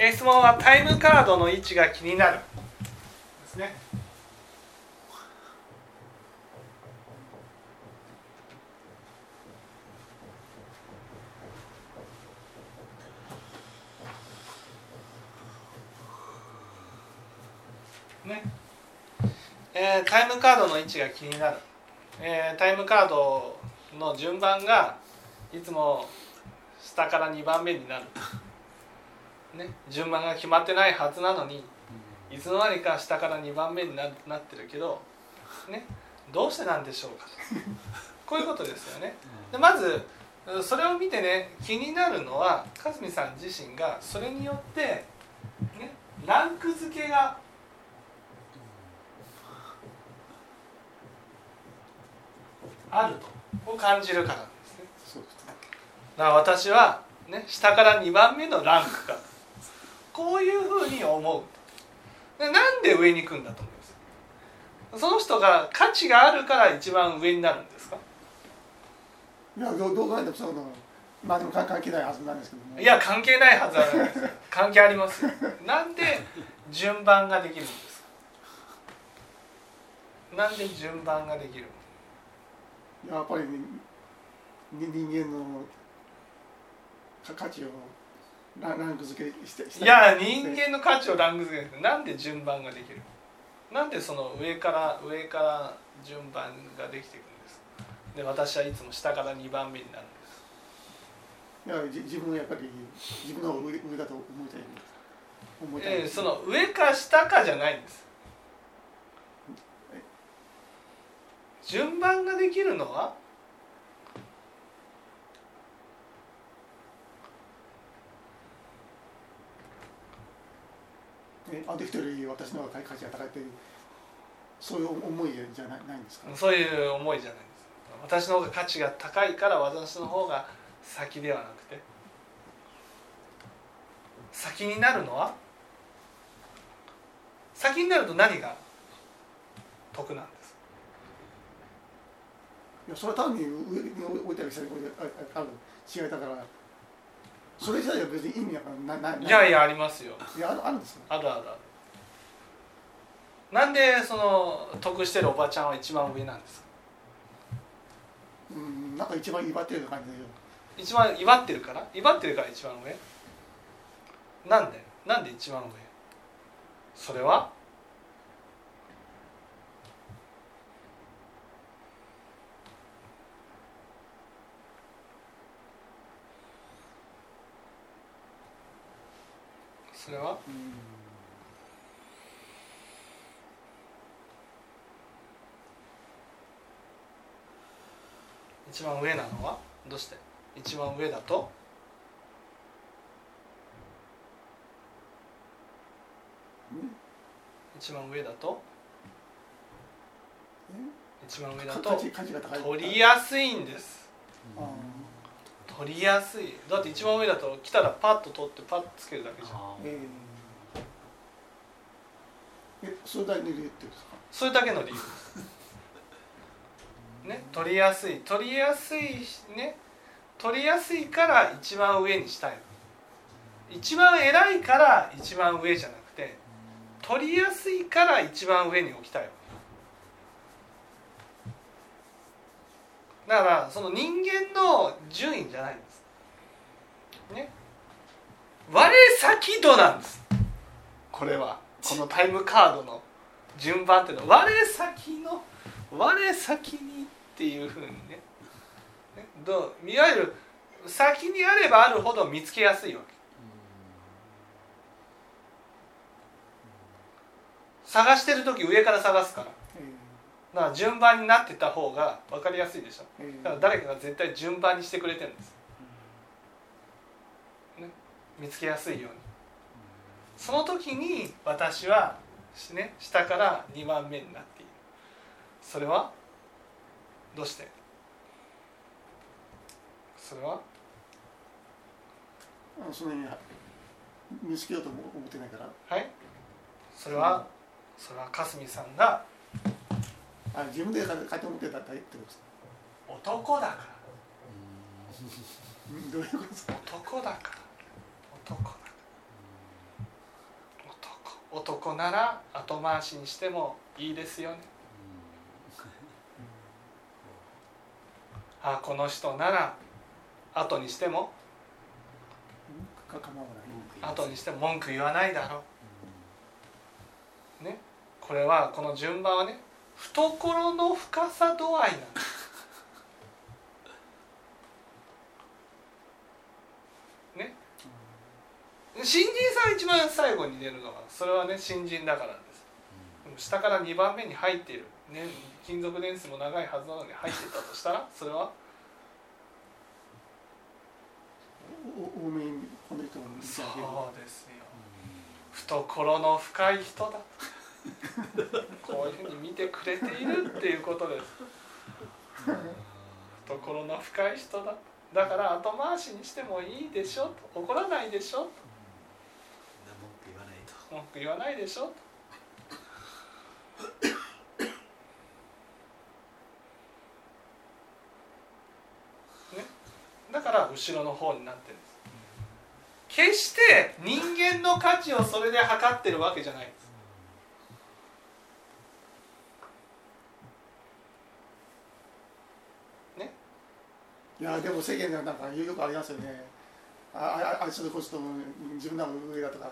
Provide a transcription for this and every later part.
え質問はタイムカードの位置が気になる。ですね。ね。えータイムカードの位置が気になる、えータイムカードの順番がいつも下から2番目になる、ね、順番が決まってないはずなのにいつの間にか下から2番目にななってるけど、ね、どうしてなんでしょうかと。こういうことですよね。でまずそれを見てね気になるのはかずみさん自身がそれによって、ね、ランク付けがあると。を感じるからなんですね。そうですね。だから私は、ね、下から2番目のランクかこういうふうに思う。でなんで上に行くんだと思います？その人が価値があるから一番上になるんですか？いやどう考えてもそうなのまあでも関関係ないはずなんですけどもいや関係ないはずはないです。関係ありますよ。なんで順番ができるんですか？なんで順番ができるやっぱり、ね、に人間のか価値をランランク付けしていや人間の価値をランク付けてなんで順番ができる？なんでその上から上から順番ができていくんです？で私はいつも下から2番目になるんです。いやじ自分はやっぱり自分の上上だと思いたい思いたいえーその上か下かじゃないんです。順番ができるのはえあの人より私の方が価値が高いというそういう思いじゃないないんですか？そういう思いじゃないんです。私の方が価値が高いから私の方が先ではなくて先になるのは？先になると何が得なんです？いやそれは単に上に置いたり下に置いたりあある違いだからそれ自体は別に意味がなないいやいやありますよ。いやあるあるんですよあるあるある。なんでその得してるおばちゃんは一番上なんですか？うんなんか一番威張ってる感じで。一番威張ってるから？威張ってるから一番上？なんで？なんで一番上？それは？それは？うん一番上なのは？どうして？一番上だと？うん一番上だと？一番上だかと取りやすいんです。あ取りやすい。だって一番上だと来たらパッと取ってパッとつけるだけじゃん。ー。えそれだけで言ってるんですか？それだけの理由。ですね取りやすい。取りやすいね取りやすいから一番上にしたい一番偉いから一番上じゃなくて取りやすいから一番上に置きたいだからその人間の順位じゃないんです。ね。我先度なんです。これは。このタイムカードの順番っていうのは。我先の我先にっていうふうにね。ね。どう？いわゆる先にあればあるほど見つけやすいわけ。探してる時上から探すから。えだから順番になってた方が分かりやすいでしょ。ーえーだから誰かが絶対順番にしてくれてるんです、ね、見つけやすいように。その時に私は、ね、下から2番目になっている。それはどうして？それは？その辺に見つけようとも思ってないから。はい。それはそれはかすみさんがあ自分で書いて思ってたってことですか？男だから。うん。どういうこと？ですか男だから。男だから。子なら後回しにしてもいいですよね。あこの人なら後にしても。後にしても文句言わないだろう。ね。これはこの順番はね懐の深さ度合いなんですね。新人さん一番最後に出るのはそれはね新人だからです。下から2番目に入っている、ね、勤続年数も長いはずなのに入っていたとしたらそれは？お多めにこの人も見てそうですよ。懐の深い人だ こういうふうに見てくれているっていうことです。懐の深い人だ。だから後回しにしてもいいでしょと。怒らないでしょと。文句言わないと。文句言わないでしょと。ね。だから後ろの方になってるんです。決して人間の価値をそれで測ってるわけじゃないんですいやでも世間ではなんかよくありますよね。あああいつのこそと自分らの上だとか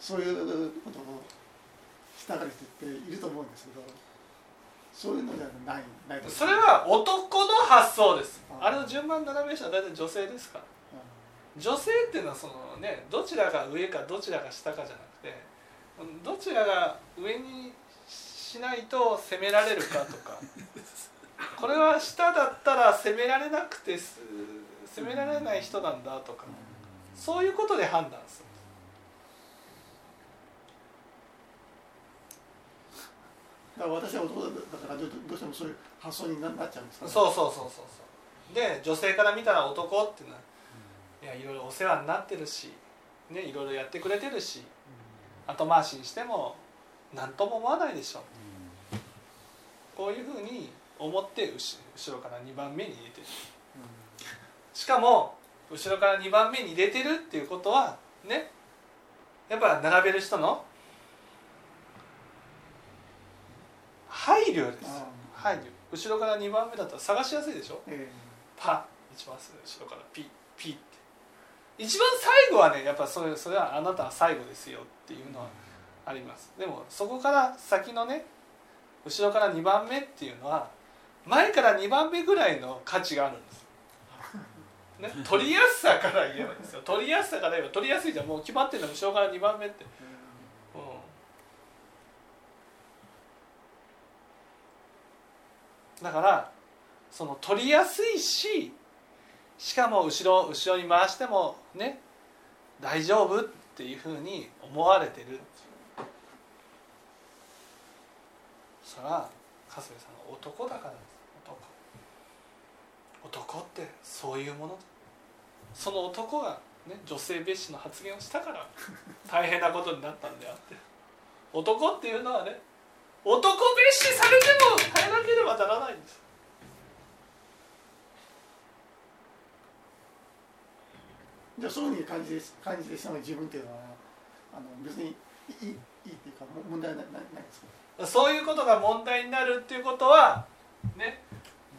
そういうことをしたがる人っていると思うんですけどそういうのではないないとそれは男の発想です。ああ。れの順番斜め下は大体女性ですから。女性っていうのはそのねどちらが上かどちらが下かじゃなくてどちらが上にしないと攻められるかとか これは下だったら攻められなくてす攻められない人なんだとかそういうことで判断する。だから私は男だからどうしてもそういう発想にななっちゃうんですかそうそうそうそうそう。で女性から見たら男っていうのはいやいろいろお世話になってるしねいろいろやってくれてるし後回しにしても何とも思わないでしょ。こういうふうに思って後後ろから2番目に入れてる。しかも後ろから2番目に入れてるっていうことはねやっぱ並べる人の配慮です。あ配慮。後ろから2番目だったら探しやすいでしょ？えパッ一番後ろからピッピッって。一番最後はねやっぱそれそれはあなたは最後ですよっていうのはあります。でもそこから先のね後ろから2番目っていうのは前から2番目ぐらいの価値があるんです、ね、取りやすさから言えばいいですよ。取りやすさから言えば取りやすいじゃん。もう決まってるの後ろから2番目って、うん、だからその取りやすいししかも後ろ後ろに回してもね大丈夫っていうふうに思われてる。それは春日さんが男だからです男男ってそういうもの？だその男が、ね、女性蔑視の発言をしたから 大変なことになったんであって。男っていうのはね男蔑視されても耐えなければならないんです。じゃあそういうふうに感じで感じてしまう自分っていうのはあの別にいいいいっていうかも問題ないないですか？そういうことが問題になるっていうことはね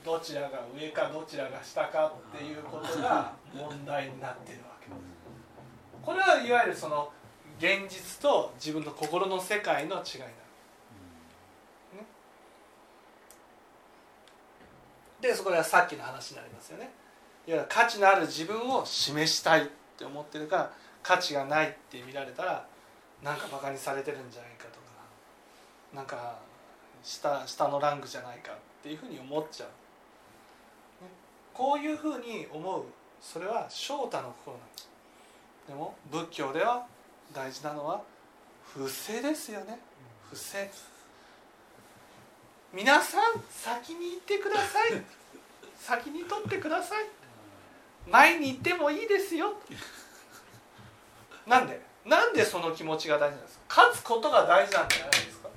どちらが上かどちらが下かっていうことが 問題になってるわけです。これはいわゆるその現実と自分の心の世界の違いなの。でそこではさっきの話になりますよね。いわゆる価値のある自分を示したいって思ってるから価値がないって見られたらなんかバカにされてるんじゃないかとかなんか下下のランクじゃないかっていうふうに思っちゃう、ね、こういうふうに思う。それは翔太の心なんです。でも仏教では大事なのは不正ですよね。不正。皆さん先に行ってください。先に取ってください。前に行ってもいいですよ。なんで？なんでその気持ちが大事なんですか？勝つことが大事なんじゃないですか？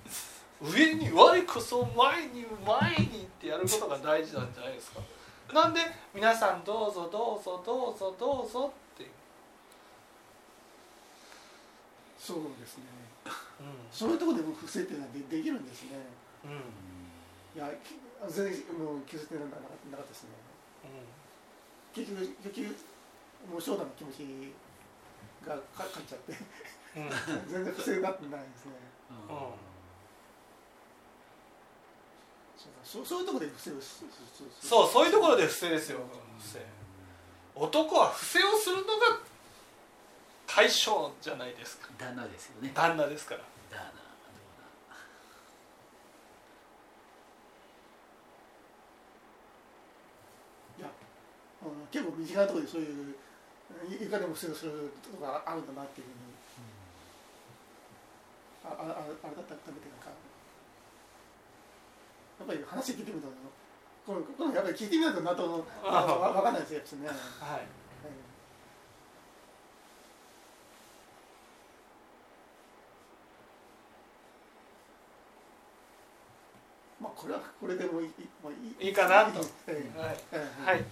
上に我こそ前に前にってやることが大事なんじゃないですか？なんで皆さんどうぞどうぞどうぞどうぞって。いうそうですね。そういうところでも不正っていうのはでできるんですね。うん。うんいやき全然もう気づいてなかなかったですね。結局結局もう翔太の気持ちがか勝っちゃって。うん。全然不正になってないですね。うんうんそうそういうところで不正そうそういうところで不正ですよ。不正男は不正をするのが対象じゃないですか。旦那ですよね。旦那ですから。旦那結構身近なところでそういういいかにも不正をするところがあるんだなっていうふうに。ああああれだったら見てなんかやっぱり話聞いてみるとこのこのやっぱり聞いてみないとなとわわわかんないですよね。はい。ええまあこれはこれでもいい、まあ、いい。いかなと。ええはい。ええはい